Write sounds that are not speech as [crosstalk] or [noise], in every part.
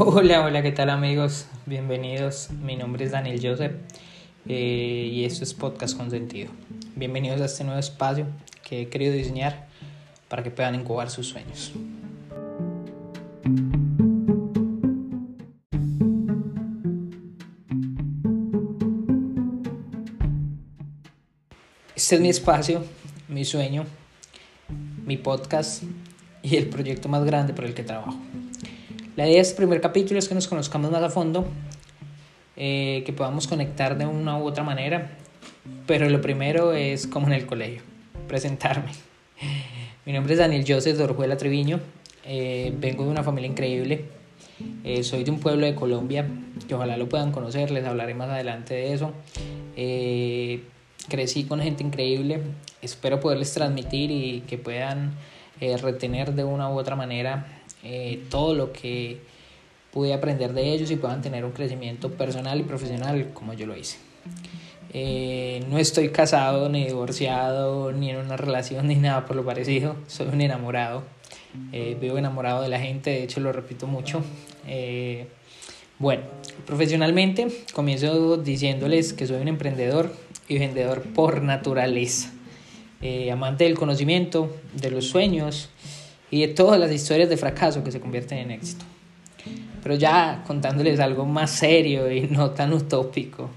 Hola, hola, ¿qué tal amigos? Bienvenidos. Mi nombre es Daniel Joseph eh, y esto es Podcast con Sentido. Bienvenidos a este nuevo espacio que he querido diseñar para que puedan incubar sus sueños. Este es mi espacio, mi sueño, mi podcast y el proyecto más grande por el que trabajo. La idea de este primer capítulo es que nos conozcamos más a fondo, eh, que podamos conectar de una u otra manera, pero lo primero es como en el colegio, [laughs] presentarme. Mi nombre es Daniel Joseph Dorjuela Treviño, eh, vengo de una familia increíble, eh, soy de un pueblo de Colombia, que ojalá lo puedan conocer, les hablaré más adelante de eso. crecí con gente increíble, espero poderles transmitir y que puedan retener de una u otra manera eh, todo lo que pude aprender de ellos y puedan tener un crecimiento personal y profesional como yo lo hice. Eh, no estoy casado, ni divorciado, ni en una relación, ni nada por lo parecido. Soy un enamorado. Eh, vivo enamorado de la gente, de hecho lo repito mucho. bueno, profesionalmente comienzo diciéndoles que soy un emprendedor y vendedor por naturaleza. amante del conocimiento, de los sueños y de todas las historias de fracaso que se convierten en éxito. Pero ya contándoles algo más serio y no tan utópico,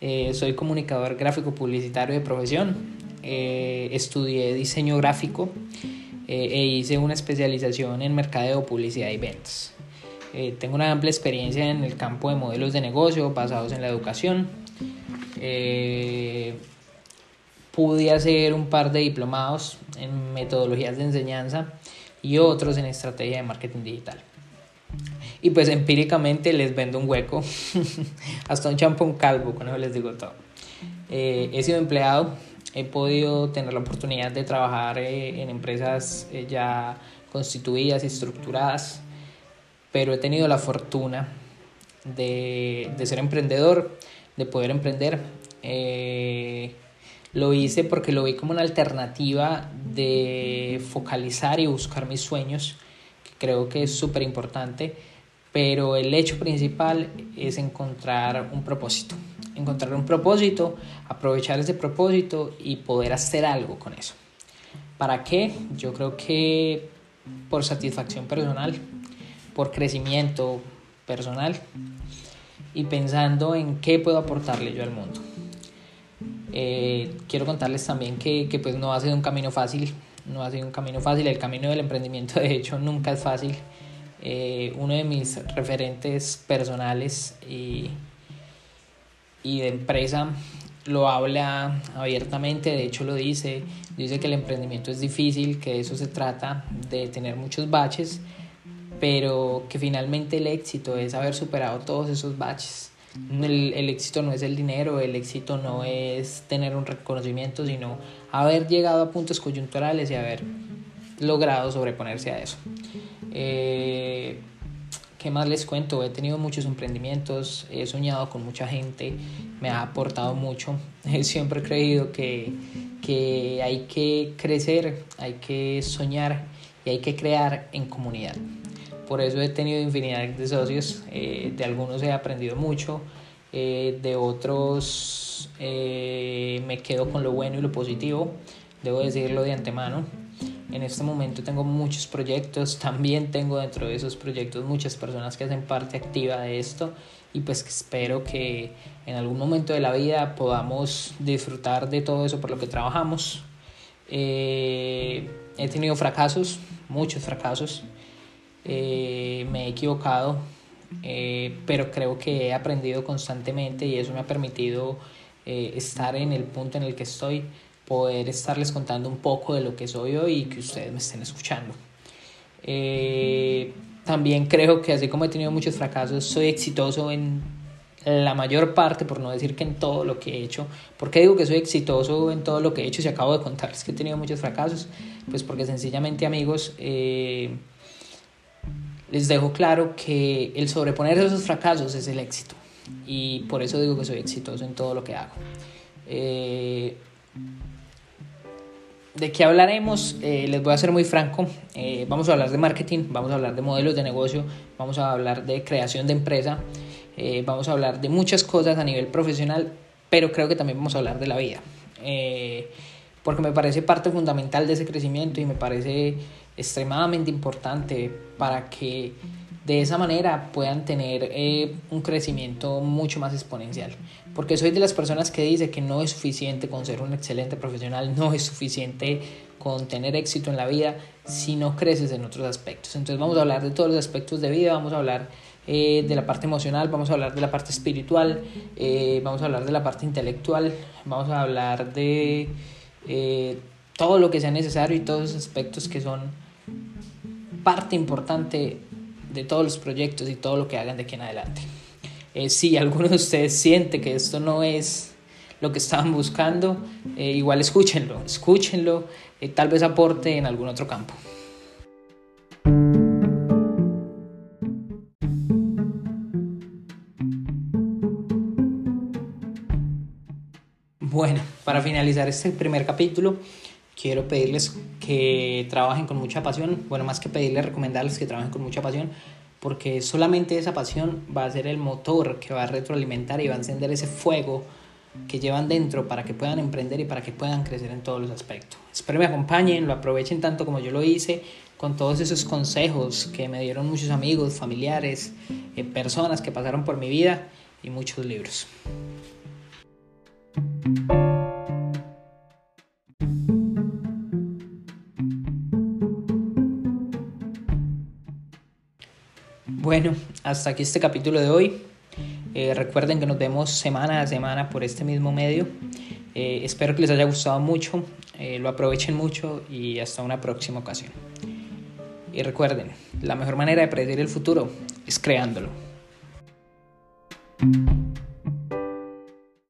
eh, soy comunicador gráfico publicitario de profesión, eh, estudié diseño gráfico eh, e hice una especialización en mercadeo, publicidad y ventas. tengo una amplia experiencia en el campo de modelos de negocio basados en la educación. pude hacer un par de diplomados en metodologías de enseñanza y otros en estrategia de marketing digital. Y pues empíricamente les vendo un hueco, [laughs] hasta un champón calvo, con eso les digo todo. Eh, he sido empleado, he podido tener la oportunidad de trabajar eh, en empresas eh, ya constituidas y estructuradas, pero he tenido la fortuna de, de ser emprendedor, de poder emprender. Lo hice porque lo vi como una alternativa de focalizar y buscar mis sueños, que creo que es súper importante, pero el hecho principal es encontrar un propósito. Encontrar un propósito, aprovechar ese propósito y poder hacer algo con eso. ¿Para qué? Yo creo que por satisfacción personal, por crecimiento personal y pensando en qué puedo aportarle yo al mundo. Eh, quiero contarles también que, que, pues no ha sido un camino fácil, no ha sido un camino fácil, el camino del emprendimiento [laughs] de hecho nunca es fácil. Eh, uno de mis referentes personales y, y de empresa lo habla abiertamente, de hecho lo dice, dice que el emprendimiento es difícil, que de eso se trata, de tener muchos baches, pero que finalmente el éxito es haber superado todos esos baches el, éxito no es el dinero, el éxito no es tener un reconocimiento, sino haber llegado a puntos coyunturales y haber logrado sobreponerse a eso. Eh, ¿Qué más les cuento? He tenido muchos emprendimientos, he soñado con mucha gente, me ha aportado mucho. [laughs] Siempre he creído que, que hay que crecer, hay que soñar y hay que crear en comunidad. Por eso he tenido infinidad de socios, eh, de algunos he aprendido mucho, eh, de otros eh, me quedo con lo bueno y lo positivo, debo decirlo de antemano. En este momento tengo muchos proyectos, [laughs] también tengo dentro de esos proyectos muchas personas que hacen parte activa de esto y pues espero que en algún momento de la vida podamos disfrutar de todo eso por lo que trabajamos. he tenido fracasos, muchos fracasos, eh, me he equivocado, eh, pero creo que he aprendido constantemente y eso me ha permitido eh, estar en el punto en el que estoy, poder estarles contando un poco de lo que soy hoy y que ustedes me estén escuchando. también creo que así como he tenido muchos fracasos, soy exitoso en la mayor parte, por no decir que en todo lo que he hecho. ¿Por qué digo que soy exitoso en todo lo que he hecho si acabo de contarles que he tenido muchos fracasos? Pues porque sencillamente amigos, les dejo claro que el sobreponer esos fracasos es el éxito. Y por eso digo que soy exitoso en todo lo que hago. Eh, ¿De qué hablaremos? Eh, les voy a ser muy franco. Eh, vamos a hablar de marketing, vamos a hablar de modelos de negocio, vamos a hablar de creación de empresa, vamos a hablar de muchas cosas a nivel profesional, pero creo que también vamos a hablar de la vida. porque me parece parte fundamental de ese crecimiento y me parece extremadamente importante para que de esa manera puedan tener un crecimiento mucho más exponencial porque soy de las personas que dice que no es suficiente con ser un excelente profesional, no es suficiente con tener éxito en la vida si no creces en otros aspectos. Entonces vamos a hablar de todos los aspectos de vida, vamos a hablar eh, de la parte emocional, vamos a hablar de la parte espiritual, eh, vamos a hablar de la parte intelectual, vamos a hablar de eh, todo lo que sea necesario y todos esos aspectos que son parte importante de todos los proyectos y todo lo que hagan de aquí en adelante. Eh, si alguno de ustedes siente que esto no es lo que estaban buscando, eh, igual escúchenlo, escúchenlo, eh, tal vez aporte en algún otro campo. Bueno, para finalizar este primer capítulo, quiero pedirles que trabajen con mucha pasión, bueno, más que pedirles, recomendarles que trabajen con mucha pasión, porque solamente esa pasión va a ser el motor que va a retroalimentar y va a encender ese fuego que llevan dentro para que puedan emprender y para que puedan crecer en todos los aspectos. Espero me acompañen, lo aprovechen tanto como yo lo hice, con todos esos consejos que me dieron muchos amigos, familiares, eh, personas que pasaron por mi vida y muchos libros. Bueno, hasta aquí este capítulo de hoy. Eh, recuerden que nos vemos semana a semana por este mismo medio. Eh, espero que les haya gustado mucho, eh, lo aprovechen mucho y hasta una próxima ocasión. Y recuerden, la mejor manera de predecir el futuro es creándolo.